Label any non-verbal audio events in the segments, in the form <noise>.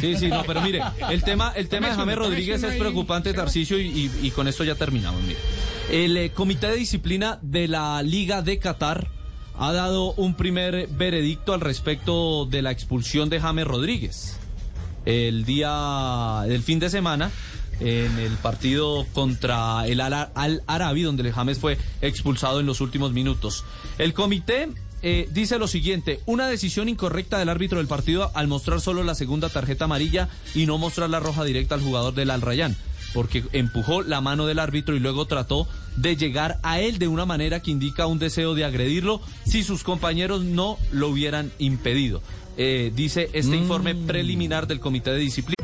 Sí, sí, no, pero mire, el tema, el tema de James Rodríguez es preocupante, Tarcicio, y, y, con esto ya terminamos. Mire. El eh, Comité de Disciplina de la Liga de Qatar ha dado un primer veredicto al respecto de la expulsión de James Rodríguez. El día del fin de semana, en el partido contra el Al, Arabi, donde James fue expulsado en los últimos minutos. El comité eh, dice lo siguiente, una decisión incorrecta del árbitro del partido al mostrar solo la segunda tarjeta amarilla y no mostrar la roja directa al jugador del Al Rayán, porque empujó la mano del árbitro y luego trató de llegar a él de una manera que indica un deseo de agredirlo si sus compañeros no lo hubieran impedido. Eh, dice este informe preliminar del Comité de Disciplina.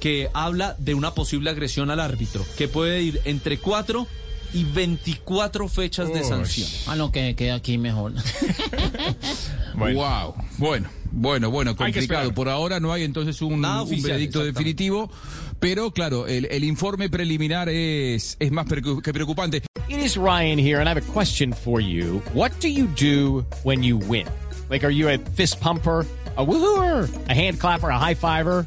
que habla de una posible agresión al árbitro, que puede ir entre 4 y 24 fechas de sanción. Ah, no, que quede aquí mejor. <laughs> Bueno. Wow. Bueno, bueno, bueno, complicado. Por ahora no hay entonces un, Nada un oficial, veredicto definitivo, pero claro, el, el informe preliminar es, es más que preocupante. It is Ryan here, and I have a question for you. What do you do when you win? Like, are you a fist pumper? A woohooer, a hand clapper, a high fiver.